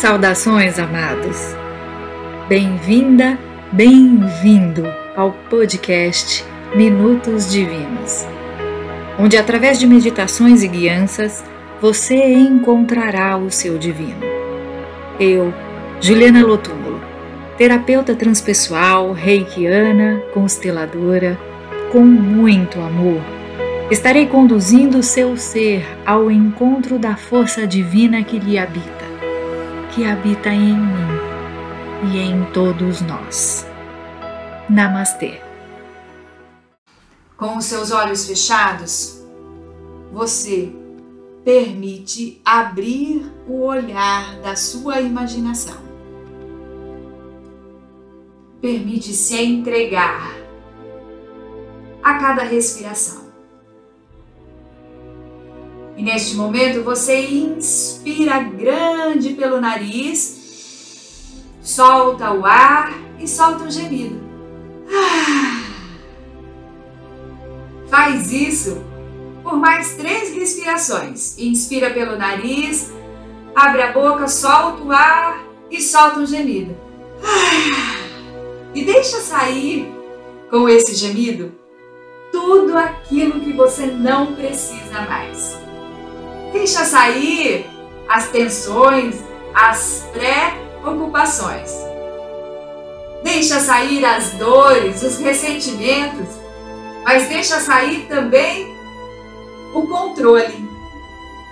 Saudações, amados! Bem-vinda, bem-vindo ao podcast Minutos Divinos, onde, através de meditações e guianças, você encontrará o seu divino. Eu, Juliana Lotúmulo, terapeuta transpessoal, reikiana, consteladora, com muito amor, estarei conduzindo o seu ser ao encontro da força divina que lhe habita que habita em mim e em todos nós. Namastê. Com os seus olhos fechados, você permite abrir o olhar da sua imaginação. Permite se entregar a cada respiração. E neste momento você inspira grande pelo nariz, solta o ar e solta um gemido. Ah. Faz isso por mais três respirações. Inspira pelo nariz, abre a boca, solta o ar e solta um gemido. Ah. E deixa sair com esse gemido tudo aquilo que você não precisa mais. Deixa sair as tensões, as preocupações. Deixa sair as dores, os ressentimentos, mas deixa sair também o controle,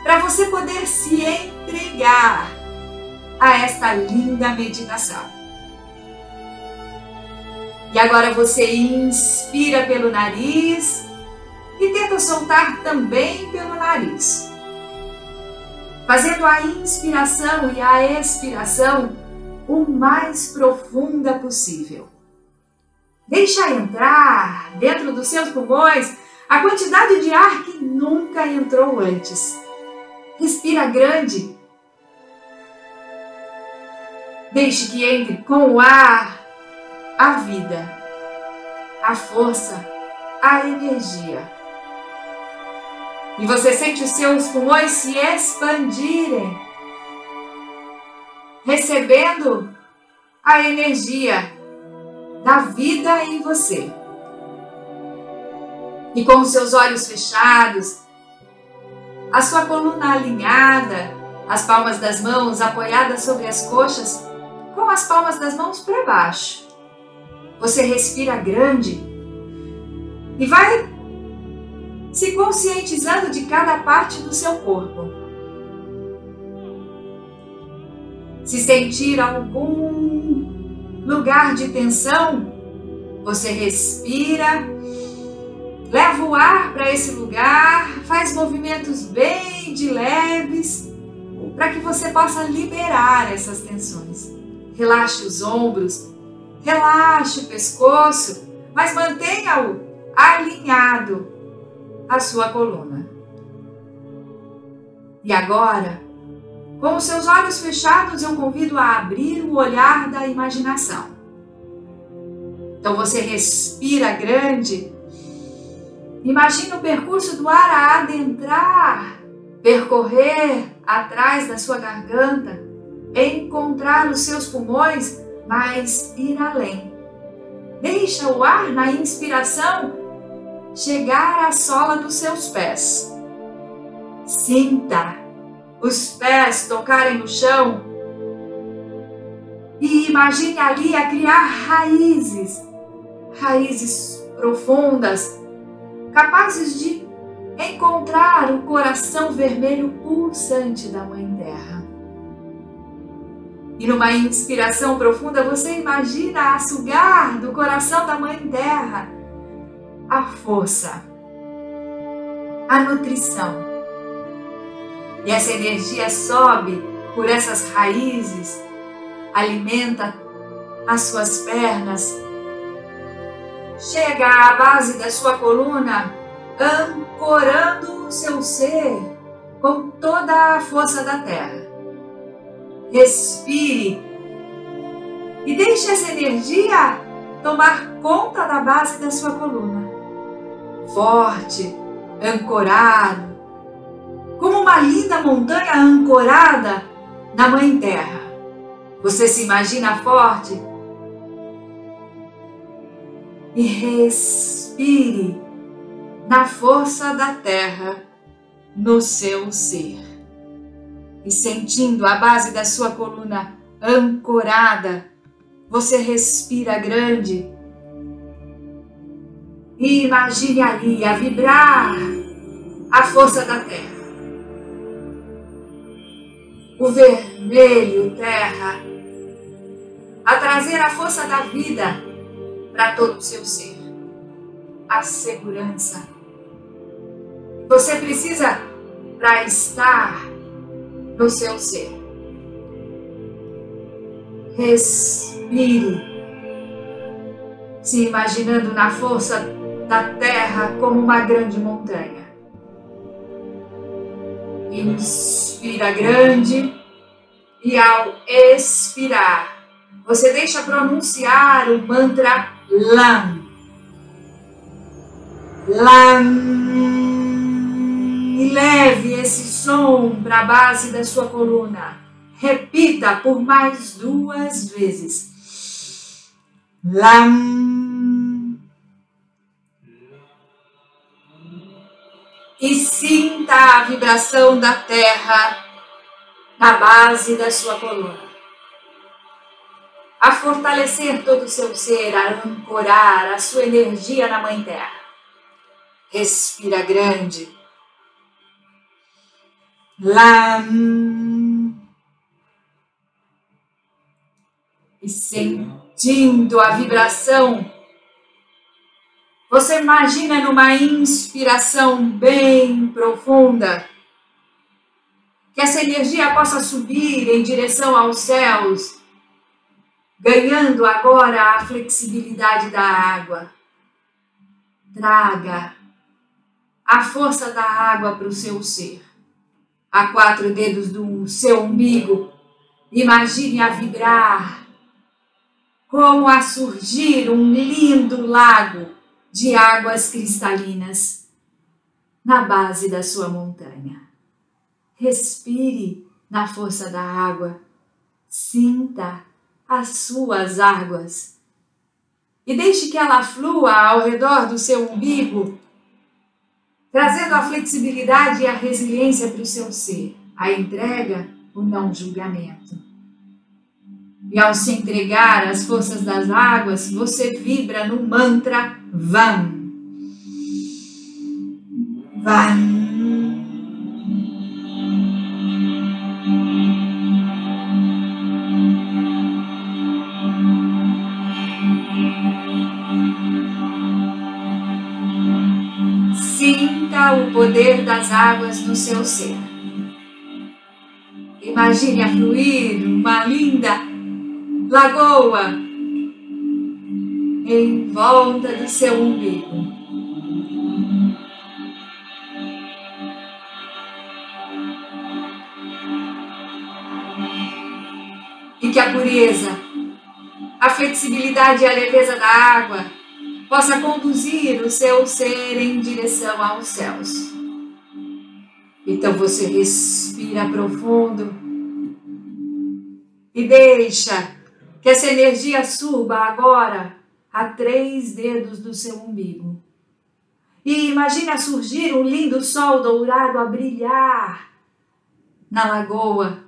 para você poder se entregar a esta linda meditação. E agora você inspira pelo nariz e tenta soltar também pelo nariz fazendo a inspiração e a expiração o mais profunda possível. Deixa entrar dentro dos seus pulmões a quantidade de ar que nunca entrou antes. Respira grande. Deixe que entre com o ar a vida, a força, a energia e você sente os seus pulmões se expandirem, recebendo a energia da vida em você. E com os seus olhos fechados, a sua coluna alinhada, as palmas das mãos apoiadas sobre as coxas, com as palmas das mãos para baixo. Você respira grande e vai se conscientizando de cada parte do seu corpo. Se sentir algum lugar de tensão, você respira, leva o ar para esse lugar, faz movimentos bem de leves para que você possa liberar essas tensões. Relaxe os ombros, relaxe o pescoço, mas mantenha-o alinhado a sua coluna. E agora, com os seus olhos fechados, eu convido a abrir o olhar da imaginação. Então você respira grande. Imagina o percurso do ar a adentrar, percorrer atrás da sua garganta, encontrar os seus pulmões, mas ir além. Deixa o ar na inspiração chegar à sola dos seus pés. Sinta os pés tocarem no chão e imagine ali a criar raízes, raízes profundas, capazes de encontrar o coração vermelho pulsante da Mãe Terra. E numa inspiração profunda, você imagina a sugar do coração da Mãe Terra a força, a nutrição. E essa energia sobe por essas raízes, alimenta as suas pernas, chega à base da sua coluna, ancorando o seu ser com toda a força da terra. Respire e deixe essa energia tomar conta da base da sua coluna forte, ancorado, como uma linda montanha ancorada na Mãe Terra. Você se imagina forte? E respire na força da terra no seu ser. E sentindo a base da sua coluna ancorada, você respira grande. E imagine ali a vibrar a força da terra o vermelho terra, a trazer a força da vida para todo o seu ser, a segurança. Você precisa para estar no seu ser. Respire, se imaginando na força da terra como uma grande montanha. Inspira grande e ao expirar, você deixa pronunciar o mantra LAM. LAM. E leve esse som para a base da sua coluna. Repita por mais duas vezes. LAM. Vibração da terra na base da sua coluna. A fortalecer todo o seu ser, a ancorar a sua energia na Mãe Terra. Respira grande. Lam. E sentindo a vibração você imagina numa inspiração bem profunda que essa energia possa subir em direção aos céus, ganhando agora a flexibilidade da água. Traga a força da água para o seu ser. A quatro dedos do seu umbigo, imagine a vibrar, como a surgir um lindo lago de águas cristalinas na base da sua montanha. Respire na força da água, sinta as suas águas e deixe que ela flua ao redor do seu umbigo, trazendo a flexibilidade e a resiliência para o seu ser, a entrega, o não julgamento. E ao se entregar às forças das águas, você vibra no mantra Vam. Vam. Sinta o poder das águas no seu ser. Imagine a fluir uma linda lagoa em volta do seu umbigo. E que a pureza, a flexibilidade e a leveza da água possa conduzir o seu ser em direção aos céus. Então você respira profundo e deixa que essa energia suba agora a três dedos do seu umbigo. E imagine surgir um lindo sol dourado a brilhar na lagoa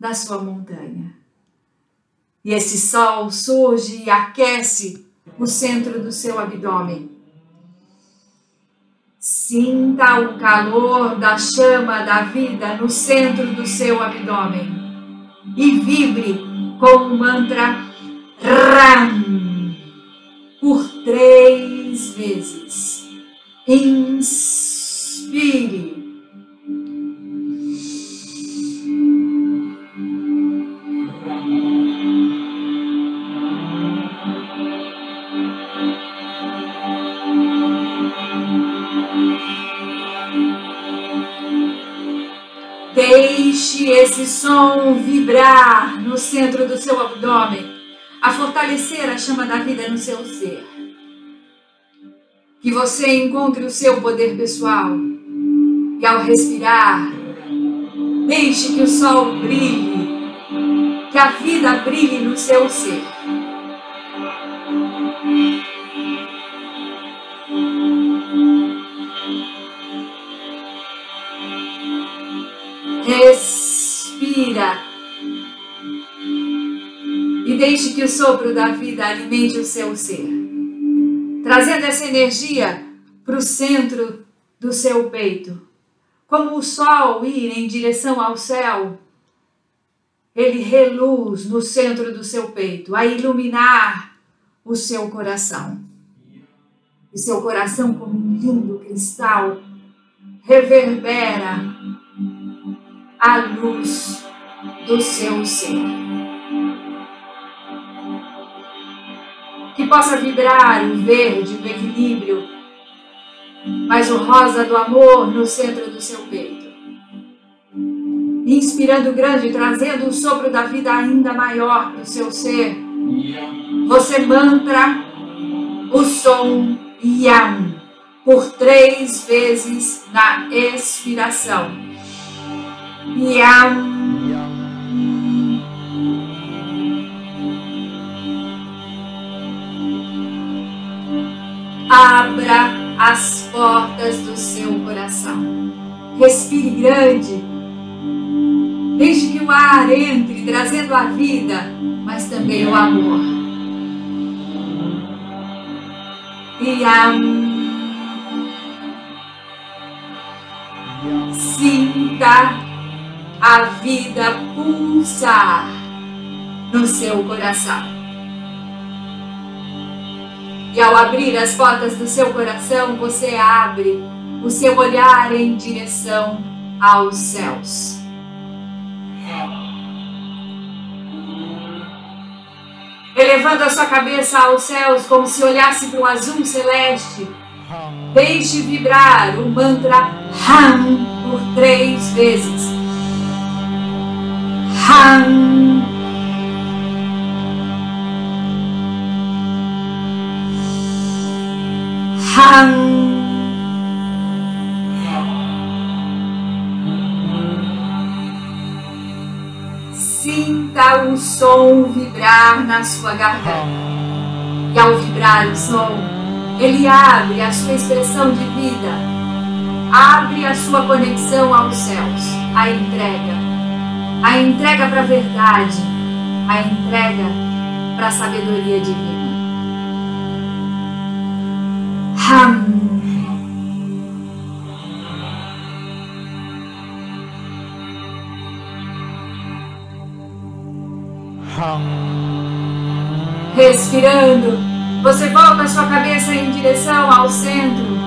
da sua montanha. E esse sol surge e aquece o centro do seu abdômen. Sinta o calor da chama da vida no centro do seu abdômen e vibre com o mantra RAM por três vezes. Inspire. Deixe esse som vibrar centro do seu abdômen, a fortalecer a chama da vida no seu ser. Que você encontre o seu poder pessoal e ao respirar, deixe que o sol brilhe, que a vida brilhe no seu ser. Deixe que o sopro da vida alimente o seu ser, trazendo essa energia para o centro do seu peito. Como o sol ir em direção ao céu, ele reluz no centro do seu peito, a iluminar o seu coração. E seu coração, como um lindo cristal, reverbera a luz do seu ser. Possa vibrar o verde do equilíbrio, mas o rosa do amor no centro do seu peito inspirando grande, trazendo o sopro da vida ainda maior para o seu ser. Você mantra o som Yam por três vezes na expiração. Yam. Abra as portas do seu coração. Respire grande Deixe que o ar entre, trazendo a vida, mas também o amor. E a sinta a vida pulsar no seu coração. E ao abrir as portas do seu coração, você abre o seu olhar em direção aos céus. elevando a sua cabeça aos céus como se olhasse para o azul celeste. Deixe vibrar o mantra Ham por três vezes. Ham. Ham. Sinta o som vibrar na sua garganta. E ao vibrar o som, ele abre a sua expressão de vida, abre a sua conexão aos céus, a entrega, a entrega para a verdade, a entrega para a sabedoria divina. Ham. Respirando, você volta a sua cabeça em direção ao centro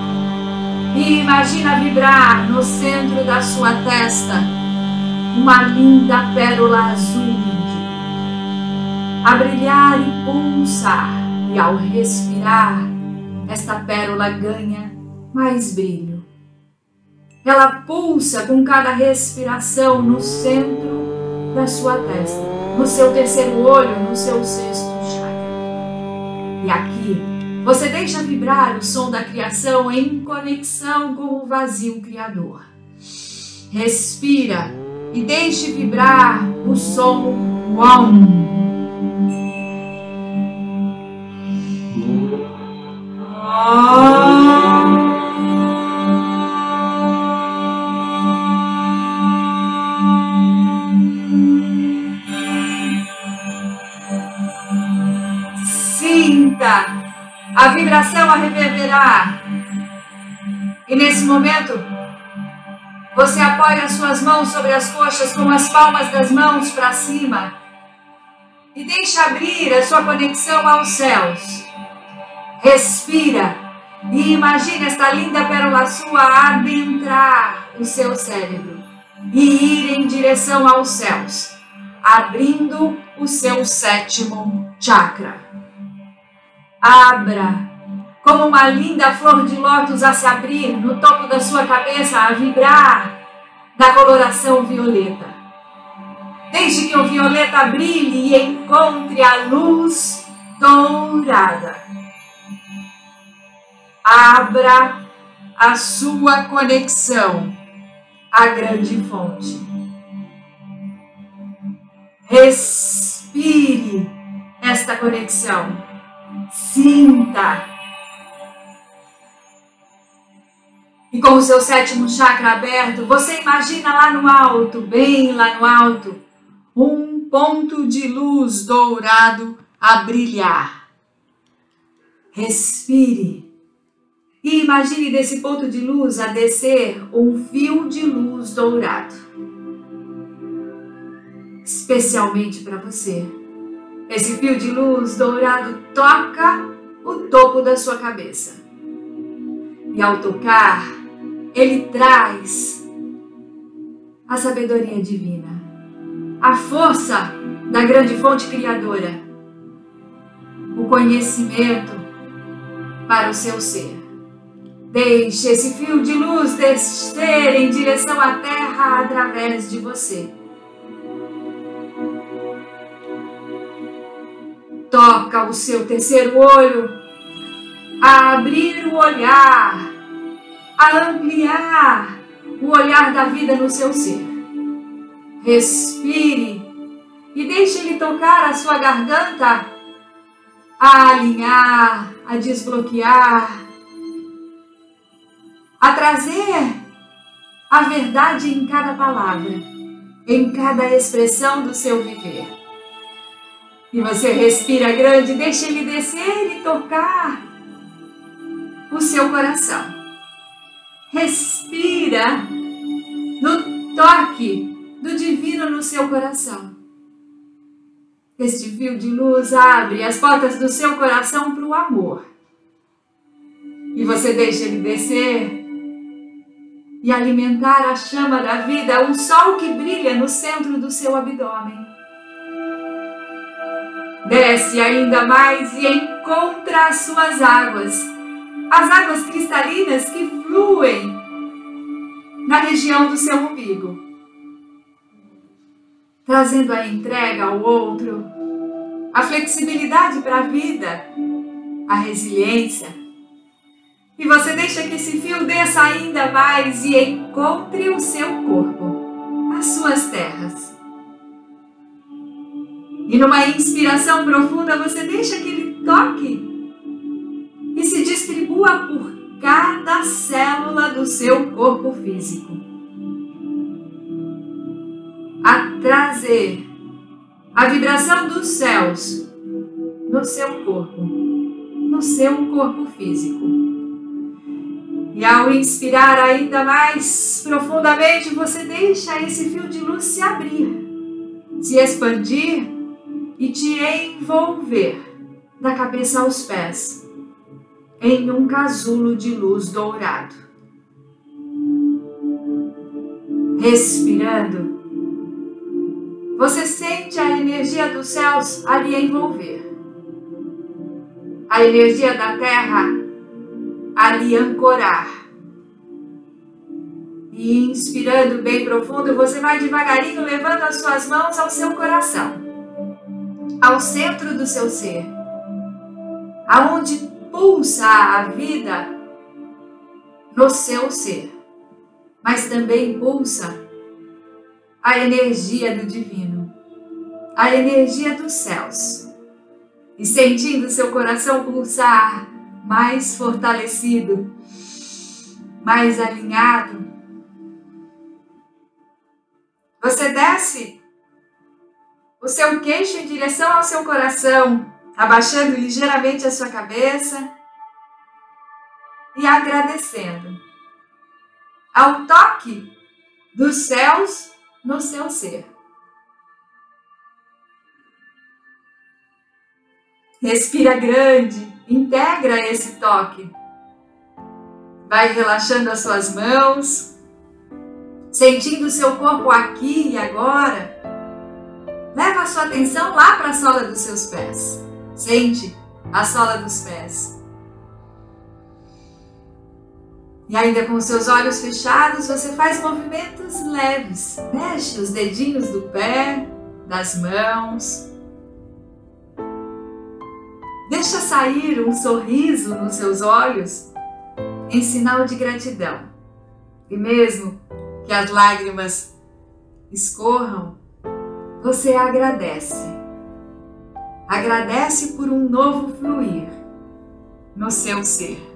e imagina vibrar no centro da sua testa uma linda pérola azul a brilhar e pulsar. E ao respirar, esta pérola ganha mais brilho. Ela pulsa com cada respiração no centro da sua testa, no seu terceiro olho, no seu sexto e aqui você deixa vibrar o som da criação em conexão com o vazio criador. Respira e deixe vibrar o som WOM. A vibração a reverberar. E nesse momento, você apoia as suas mãos sobre as coxas com as palmas das mãos para cima. E deixa abrir a sua conexão aos céus. Respira. E imagine esta linda pérola sua adentrar o seu cérebro. E ir em direção aos céus, abrindo o seu sétimo chakra abra, como uma linda flor de lótus a se abrir no topo da sua cabeça, a vibrar da coloração violeta. Deixe que o violeta brilhe e encontre a luz dourada. Abra a sua conexão à grande fonte. Receba esta conexão. Sinta. E com o seu sétimo chakra aberto, você imagina lá no alto, bem lá no alto, um ponto de luz dourado a brilhar. Respire e imagine desse ponto de luz a descer um fio de luz dourado. Especialmente para você. Esse fio de luz dourado toca o topo da sua cabeça. E ao tocar, ele traz a sabedoria divina, a força da grande fonte criadora, o conhecimento para o seu ser. Deixe esse fio de luz descer em direção à terra através de você. Toca o seu terceiro olho a abrir o olhar a ampliar o olhar da vida no seu ser. Respire e deixe ele tocar a sua garganta, a alinhar, a desbloquear, a trazer a verdade em cada palavra, em cada expressão do seu viver. E você respira grande, deixa ele descer e tocar o seu coração respira no toque do divino no seu coração. Este fio de luz abre as portas do seu coração para o amor. E você deixa ele descer e alimentar a chama da vida, um sol que brilha no centro do seu abdômen. Desce ainda mais e encontra as suas águas as águas cristalinas que fluem na região do seu umbigo, trazendo a entrega ao outro, a flexibilidade para a vida, a resiliência. E você deixa que esse fio desça ainda mais e encontre o seu corpo, as suas terras. E numa inspiração profunda, você deixa que ele toque e se distribua por cada célula do seu corpo físico. A trazer a vibração dos céus no seu corpo, no seu corpo físico. E ao inspirar ainda mais profundamente, você deixa esse fio de luz se abrir, se expandir e te envolver da cabeça aos pés em um casulo de luz dourado. Respirando, você sente a energia dos céus ali envolver, a energia da terra ali ancorar. E inspirando bem profundo, você vai devagarinho levando as suas mãos ao seu coração, ao centro do seu ser, aonde pulsa a vida no seu ser, mas também pulsa a energia do divino, a energia dos céus. E sentindo seu coração pulsar mais fortalecido, mais alinhado, você desce o seu queixo em direção ao seu coração, abaixando ligeiramente a sua cabeça e agradecendo ao toque dos céus no seu ser. Respira grande, integra esse toque. Vai relaxando as suas mãos, sentindo o seu corpo aqui e agora. Leva a sua atenção lá para a sola dos seus pés. Sente a sola dos pés. E ainda com os seus olhos fechados, você faz movimentos leves. Mexe os dedinhos do pé, das mãos. Deixa sair um sorriso nos seus olhos em sinal de gratidão. E mesmo que as lágrimas escorram, você agradece Agradece por um novo fluir no seu ser.